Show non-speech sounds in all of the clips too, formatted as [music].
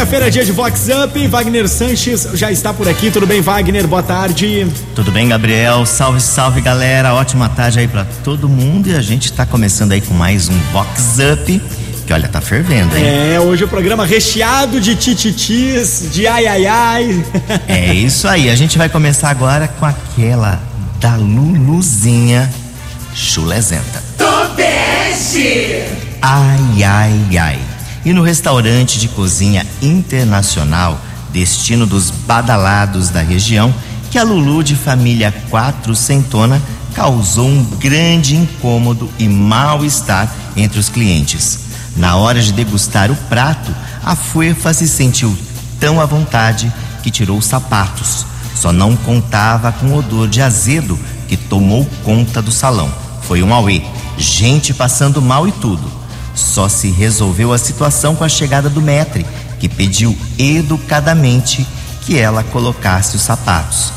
Quinta-feira, dia de Vox Up. Wagner Sanches já está por aqui. Tudo bem, Wagner? Boa tarde. Tudo bem, Gabriel? Salve, salve, galera. Ótima tarde aí para todo mundo. E a gente está começando aí com mais um Vox Up. Que olha, tá fervendo, hein? É, hoje o programa recheado de tititis, de ai ai ai. É isso aí. A gente vai começar agora com aquela da Luluzinha chulezenta. Tobeste! Ai, ai, ai. E no restaurante de cozinha internacional, destino dos badalados da região, que a Lulu de família quatrocentona causou um grande incômodo e mal-estar entre os clientes. Na hora de degustar o prato, a fuefa se sentiu tão à vontade que tirou os sapatos. Só não contava com o odor de azedo que tomou conta do salão. Foi um auê, gente passando mal e tudo. Só se resolveu a situação com a chegada do metre, que pediu educadamente que ela colocasse os sapatos.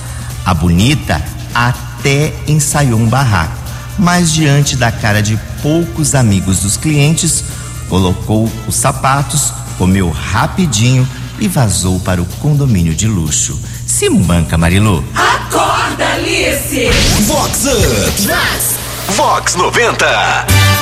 A bonita até ensaiou um barraco, mas diante da cara de poucos amigos dos clientes, colocou os sapatos, comeu rapidinho e vazou para o condomínio de luxo. Se banca, Marilu. Acorda, Alice! Vox Up. Vox 90.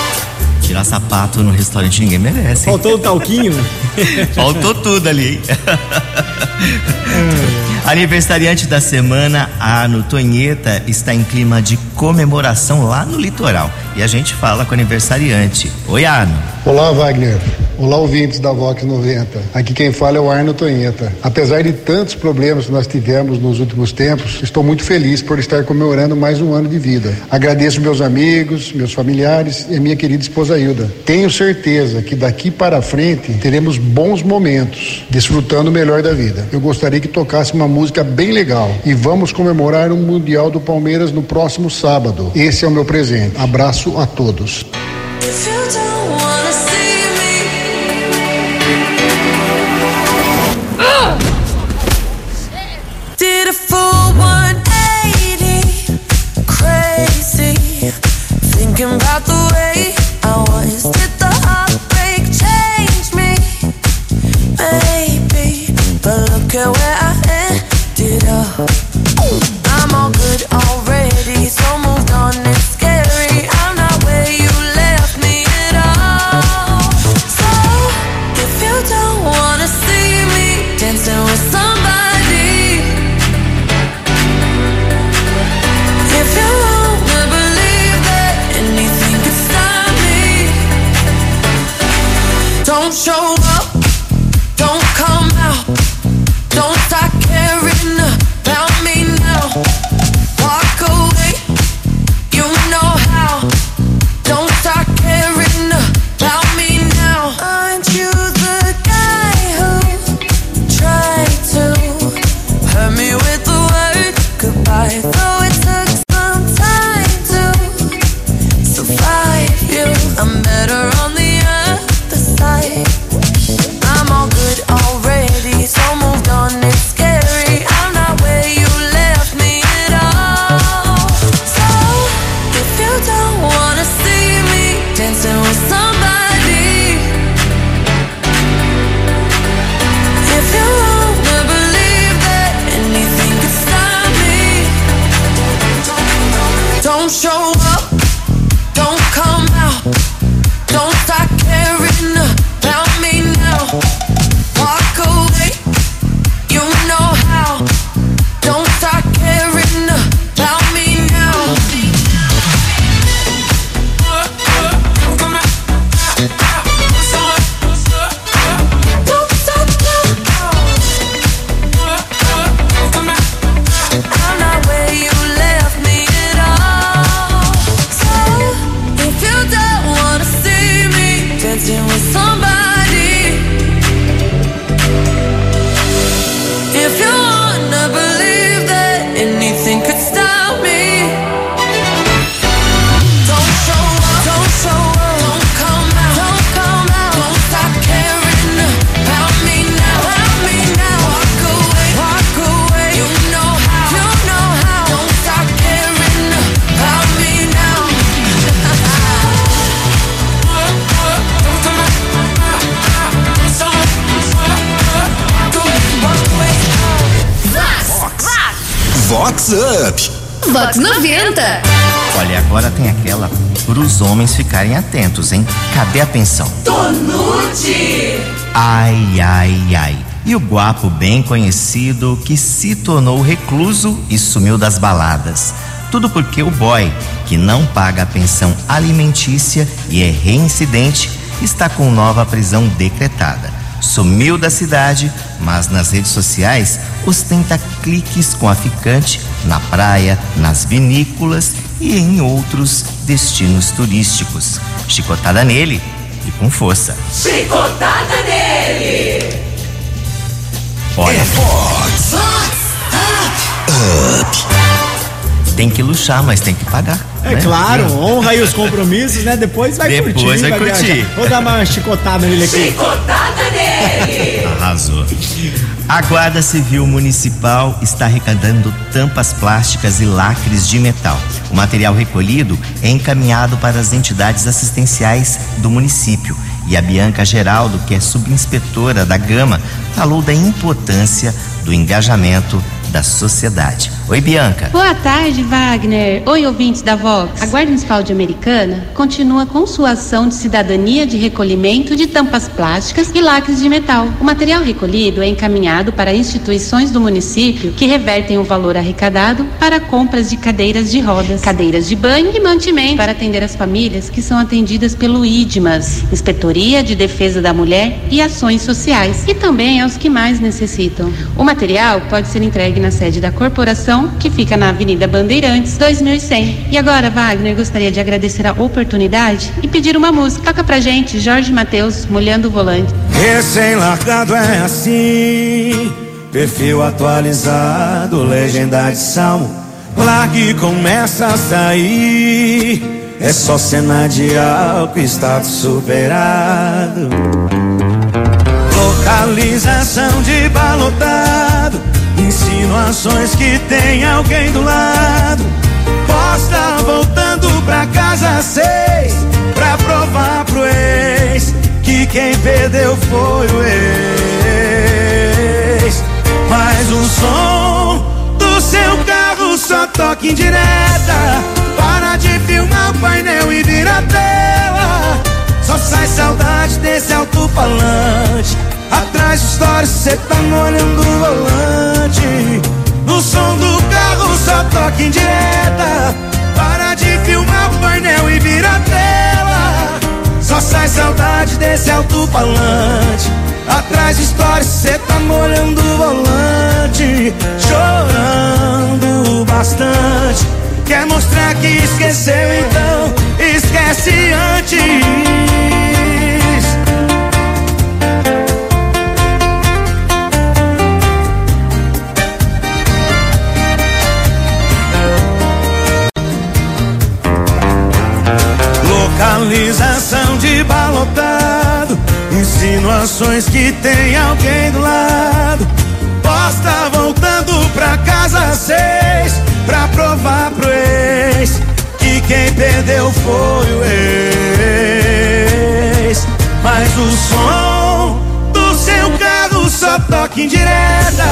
Tirar sapato no restaurante ninguém merece. hein? Faltou um talquinho? [laughs] Faltou tudo ali. hein? [laughs] Aniversariante da semana, a Tonheta está em clima de comemoração lá no litoral. E a gente fala com o aniversariante. Oi, Arno. Olá, Wagner. Olá, ouvintes da Vox 90. Aqui quem fala é o Arno Tonheta. Apesar de tantos problemas que nós tivemos nos últimos tempos, estou muito feliz por estar comemorando mais um ano de vida. Agradeço meus amigos, meus familiares e minha querida esposa Hilda. Tenho certeza que daqui para frente teremos bons momentos, desfrutando o melhor da vida. Eu gostaria que tocasse uma música bem legal e vamos comemorar o Mundial do Palmeiras no próximo sábado. Esse é o meu presente. Abraço a todos. About the way I was. The heartbreak me? Maybe, but look at where I ended up. Vox Up. Vox 90. Olha, agora tem aquela para os homens ficarem atentos, hein? Cadê a pensão? Tonute. Ai, ai, ai. E o guapo bem conhecido que se tornou recluso e sumiu das baladas. Tudo porque o boy, que não paga a pensão alimentícia e é reincidente, está com nova prisão decretada. Sumiu da cidade, mas nas redes sociais ostenta cliques com a ficante na praia, nas vinícolas e em outros destinos turísticos. Chicotada nele e com força. Chicotada nele. Olha, É Vox tem que luxar, mas tem que pagar. É né? claro, honra aí os compromissos, né? Depois vai Depois curtir. vai curtir. viajar. Vou dar uma chicotada nele aqui. Chicotada nele. [laughs] Arrasou. A Guarda Civil Municipal está arrecadando tampas plásticas e lacres de metal. O material recolhido é encaminhado para as entidades assistenciais do município. E a Bianca Geraldo, que é subinspetora da Gama, falou da importância do engajamento da sociedade. Oi, Bianca. Boa tarde, Wagner. Oi, ouvintes da Vox. A Guarda Municipal de Americana continua com sua ação de cidadania de recolhimento de tampas plásticas e lacres de metal. O material recolhido é encaminhado para instituições do município que revertem o valor arrecadado para compras de cadeiras de rodas, cadeiras de banho e mantimento para atender as famílias que são atendidas pelo IDMAS, Inspetoria de Defesa da Mulher e Ações Sociais, e também aos que mais necessitam. O material pode ser entregue na sede da corporação, que fica na Avenida Bandeirantes, 2100. E agora, Wagner, gostaria de agradecer a oportunidade e pedir uma música. Toca pra gente, Jorge Matheus, Molhando o Volante. Recém-largado é assim, perfil atualizado, legenda de salmo. Largue começa a sair. É só cena de álcool, status superado. Localização de balotado. Insinuações que tem alguém do lado. Posta voltando pra casa seis. Pra provar pro ex que quem perdeu foi o ex. Mas o som do seu carro só toca em direta. Para de filmar o painel e vira tela. Só sai saudade desse alto-falante. Atrás de história cê tá molhando o volante. Som do carro só toca em direta. Para de filmar o painel e vira tela. Só sai saudade desse alto-falante. Atrás de história cê tá molhando o volante. Chorando bastante. Quer mostrar que esqueceu, então esquece antes. Insinuações que tem alguém do lado. Posta voltando pra casa seis. Pra provar pro ex que quem perdeu foi o ex. Mas o som do seu carro só toca em direta.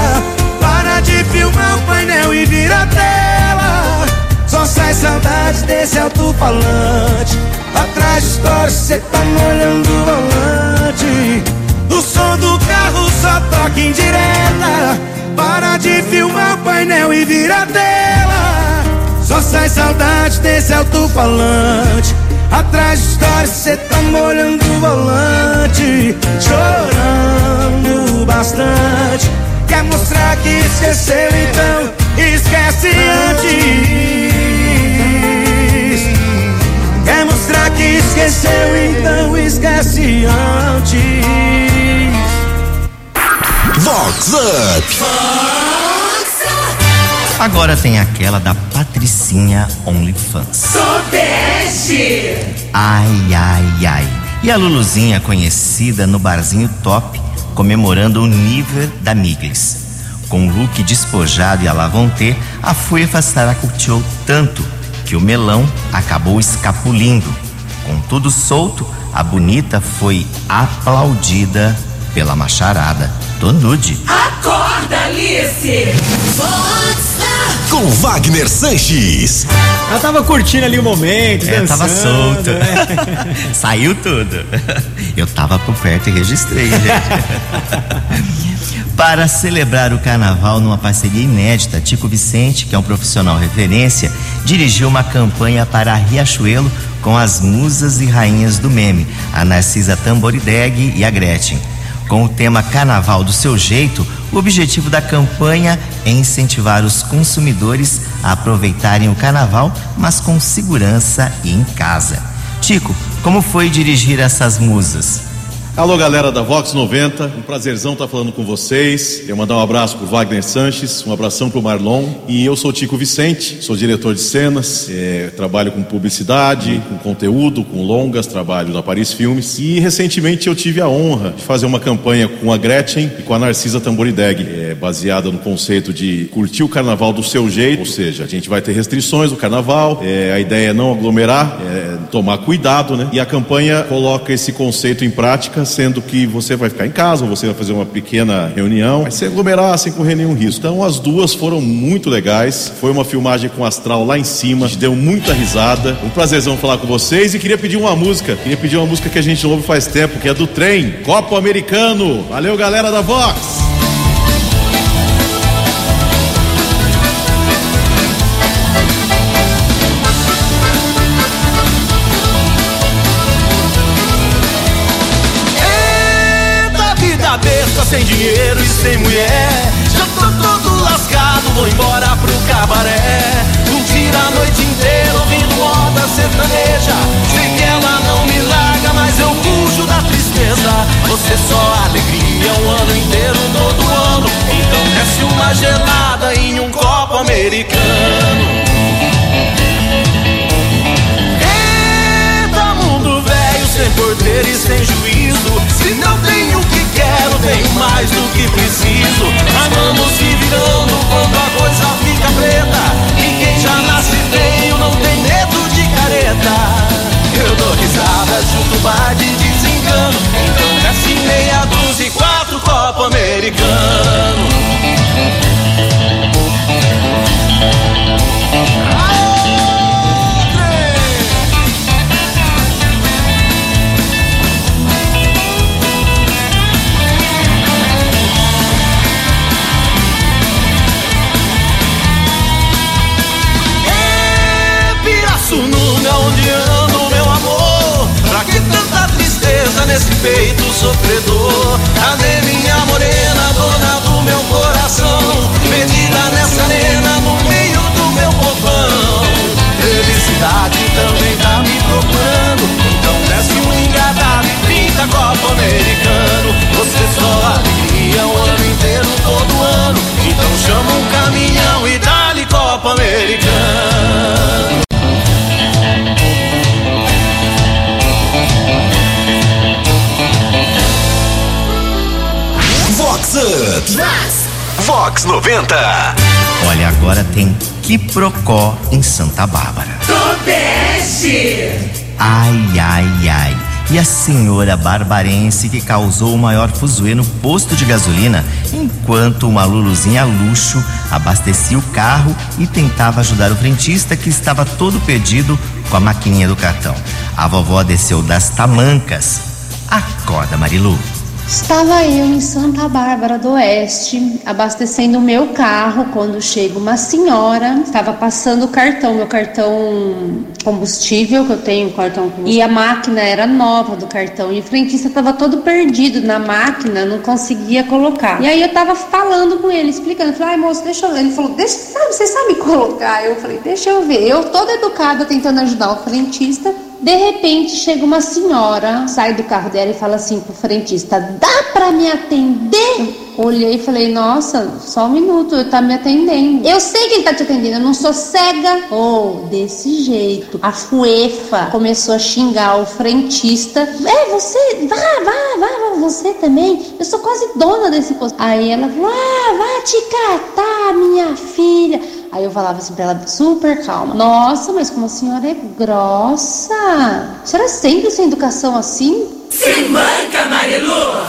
Para de filmar o painel e vira a tela. Só sai saudade desse alto-falante. Atrás de história cê tá molhando o volante. O som do carro só toca em direta. Para de filmar o painel e vira a tela. Só sai saudade desse alto-falante. Atrás de história cê tá molhando o volante. Chorando bastante. Quer mostrar que esqueceu, então esquece antes. Quer mostrar que esqueceu, então esquece antes. Vox Up. Agora tem aquela da Patricinha OnlyFans. Sudeste. Ai, ai, ai. E a Luluzinha conhecida no barzinho top, comemorando o nível da Miglis. Com o look despojado e a lavonté, a Fuefa saracoteou tanto que o melão acabou escapulindo. Com tudo solto, a bonita foi aplaudida pela macharada. Tô nude. Acorda, Alice! Com Wagner Sanches. Ela tava curtindo ali o momento, É, dançando. tava solto. né? [laughs] Saiu tudo. Eu tava por perto e registrei, gente. [laughs] Para celebrar o carnaval numa parceria inédita, Tico Vicente, que é um profissional referência, dirigiu uma campanha para Riachuelo com as musas e rainhas do meme, a Narcisa Tamborideg e a Gretchen. Com o tema Carnaval do seu jeito, o objetivo da campanha é incentivar os consumidores a aproveitarem o carnaval, mas com segurança e em casa. Tico, como foi dirigir essas musas? Alô, galera da Vox 90, um prazerzão estar falando com vocês. Eu mandar um abraço pro Wagner Sanches, um abração pro Marlon. E eu sou Tico Vicente, sou diretor de cenas, é, trabalho com publicidade, com conteúdo, com longas, trabalho na Paris Filmes. E recentemente eu tive a honra de fazer uma campanha com a Gretchen e com a Narcisa Tamborideg, é, baseada no conceito de curtir o carnaval do seu jeito, ou seja, a gente vai ter restrições no carnaval, é, a ideia é não aglomerar, é, tomar cuidado, né? E a campanha coloca esse conceito em prática, sendo que você vai ficar em casa, ou você vai fazer uma pequena reunião, vai se aglomerar sem correr nenhum risco. Então as duas foram muito legais, foi uma filmagem com astral lá em cima, a gente deu muita risada. Um prazerzão falar com vocês e queria pedir uma música, queria pedir uma música que a gente não ouve faz tempo, que é do trem, Copo Americano. Valeu, galera da Vox! Sem dinheiro e sem mulher. Já tô todo lascado, vou embora pro cabaré. Curtir a noite inteira ouvindo moda sertaneja. Sei que ela não me larga, mas eu fujo da tristeza. Você só alegria o ano inteiro, todo ano. Então desce uma gelada em um copo americano. Mais do que preciso. Mas se virando quando a coisa fica preta. E quem já nasce feio não tem medo de careta. Eu dou risada junto bar de desengano. Então desce meia dúzia e quatro copo americano. Vox 90. Olha, agora tem Quiprocó em Santa Bárbara. Tobeste! Ai, ai, ai. E a senhora barbarense que causou o maior fuzuê no posto de gasolina, enquanto uma luluzinha luxo abastecia o carro e tentava ajudar o frentista que estava todo perdido com a maquininha do cartão. A vovó desceu das tamancas. Acorda, Marilu. Estava eu em Santa Bárbara do Oeste, abastecendo o meu carro, quando chega uma senhora, estava passando o cartão, meu cartão combustível, que eu tenho cartão combustível, e a máquina era nova do cartão, e o frentista estava todo perdido na máquina, não conseguia colocar. E aí eu tava falando com ele, explicando, falei, ai moço, deixa eu ver. Ele falou, deixa, sabe, você sabe colocar? Eu falei, deixa eu ver. Eu toda educada tentando ajudar o frentista, de repente chega uma senhora, sai do carro dela e fala assim pro frentista: dá pra me atender? Olhei e falei: nossa, só um minuto, ele tá me atendendo. Eu sei que ele tá te atendendo, eu não sou cega. Ou oh, desse jeito. A fuefa começou a xingar o frentista: é, você, vá, vá, vá, vá, você também. Eu sou quase dona desse posto. Aí ela falou: ah, vá te catar, minha filha. Aí eu falava assim pra ela, super calma. Nossa, mas como a senhora é grossa. A senhora sempre sem educação assim? Se manca, Marilu!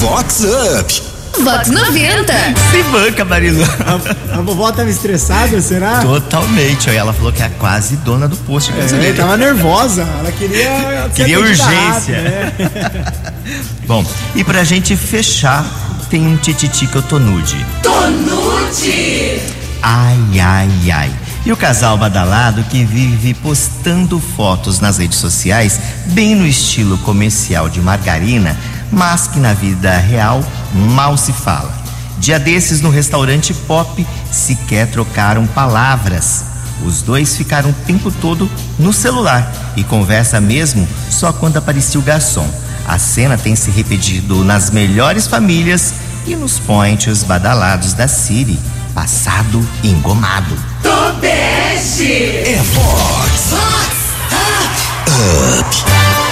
Vox Up. Vox 90. Se banca, Marilu. A, a vovó tava estressada, será? Totalmente. Ó, ela falou que é quase dona do posto de É, tava nervosa. Ela queria. [laughs] Queria urgência. rápido, né? [laughs] Bom, e pra gente fechar, tem um tititi que eu tô nude. Tonute. Ai, ai, ai. E o casal badalado que vive postando fotos nas redes sociais, bem no estilo comercial de margarina, mas que na vida real mal se fala. Dia desses, no restaurante Pop, sequer trocaram palavras. Os dois ficaram o tempo todo no celular e conversa mesmo só quando aparecia o garçom. A cena tem se repetido nas melhores famílias e nos points badalados da Siri. Passado engomado. Tobeste. É Vox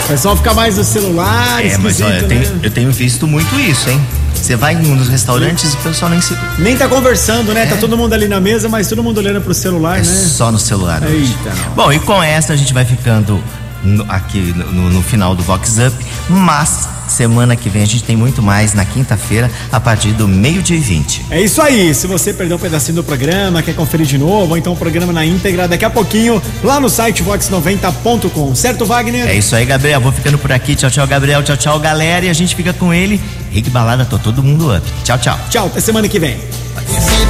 O pessoal fica mais no celular, É, mas olha, eu né? tenho, eu tenho visto muito isso, hein? Você vai em um dos restaurantes e o pessoal nem se. Nem tá conversando, né? Tá todo mundo ali na mesa, mas todo mundo olhando pro celular, É né? só no celular hoje. Eita, não. Bom, e com essa a gente vai ficando no- aqui no, no final do Vox Up, mas semana que vem a gente tem muito mais na quinta-feira, a partir do meio-dia e 20. É isso aí. Se você perdeu um pedacinho do programa, quer conferir de novo, ou então o programa na íntegra, daqui a pouquinho, lá no site vox90.com. Certo, Wagner? É isso aí, Gabriel. Vou ficando por aqui. Tchau, tchau, Gabriel. Tchau, tchau, galera. E a gente fica com ele. Rick Balada, tô todo mundo up. Tchau, tchau. Tchau, até semana que vem. Se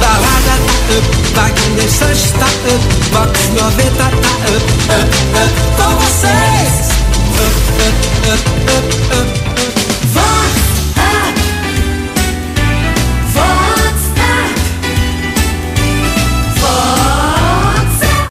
tá up, Wagner Sanches tá up, Vox 90 tá up, up, up, com vocês. Up, up, up, up.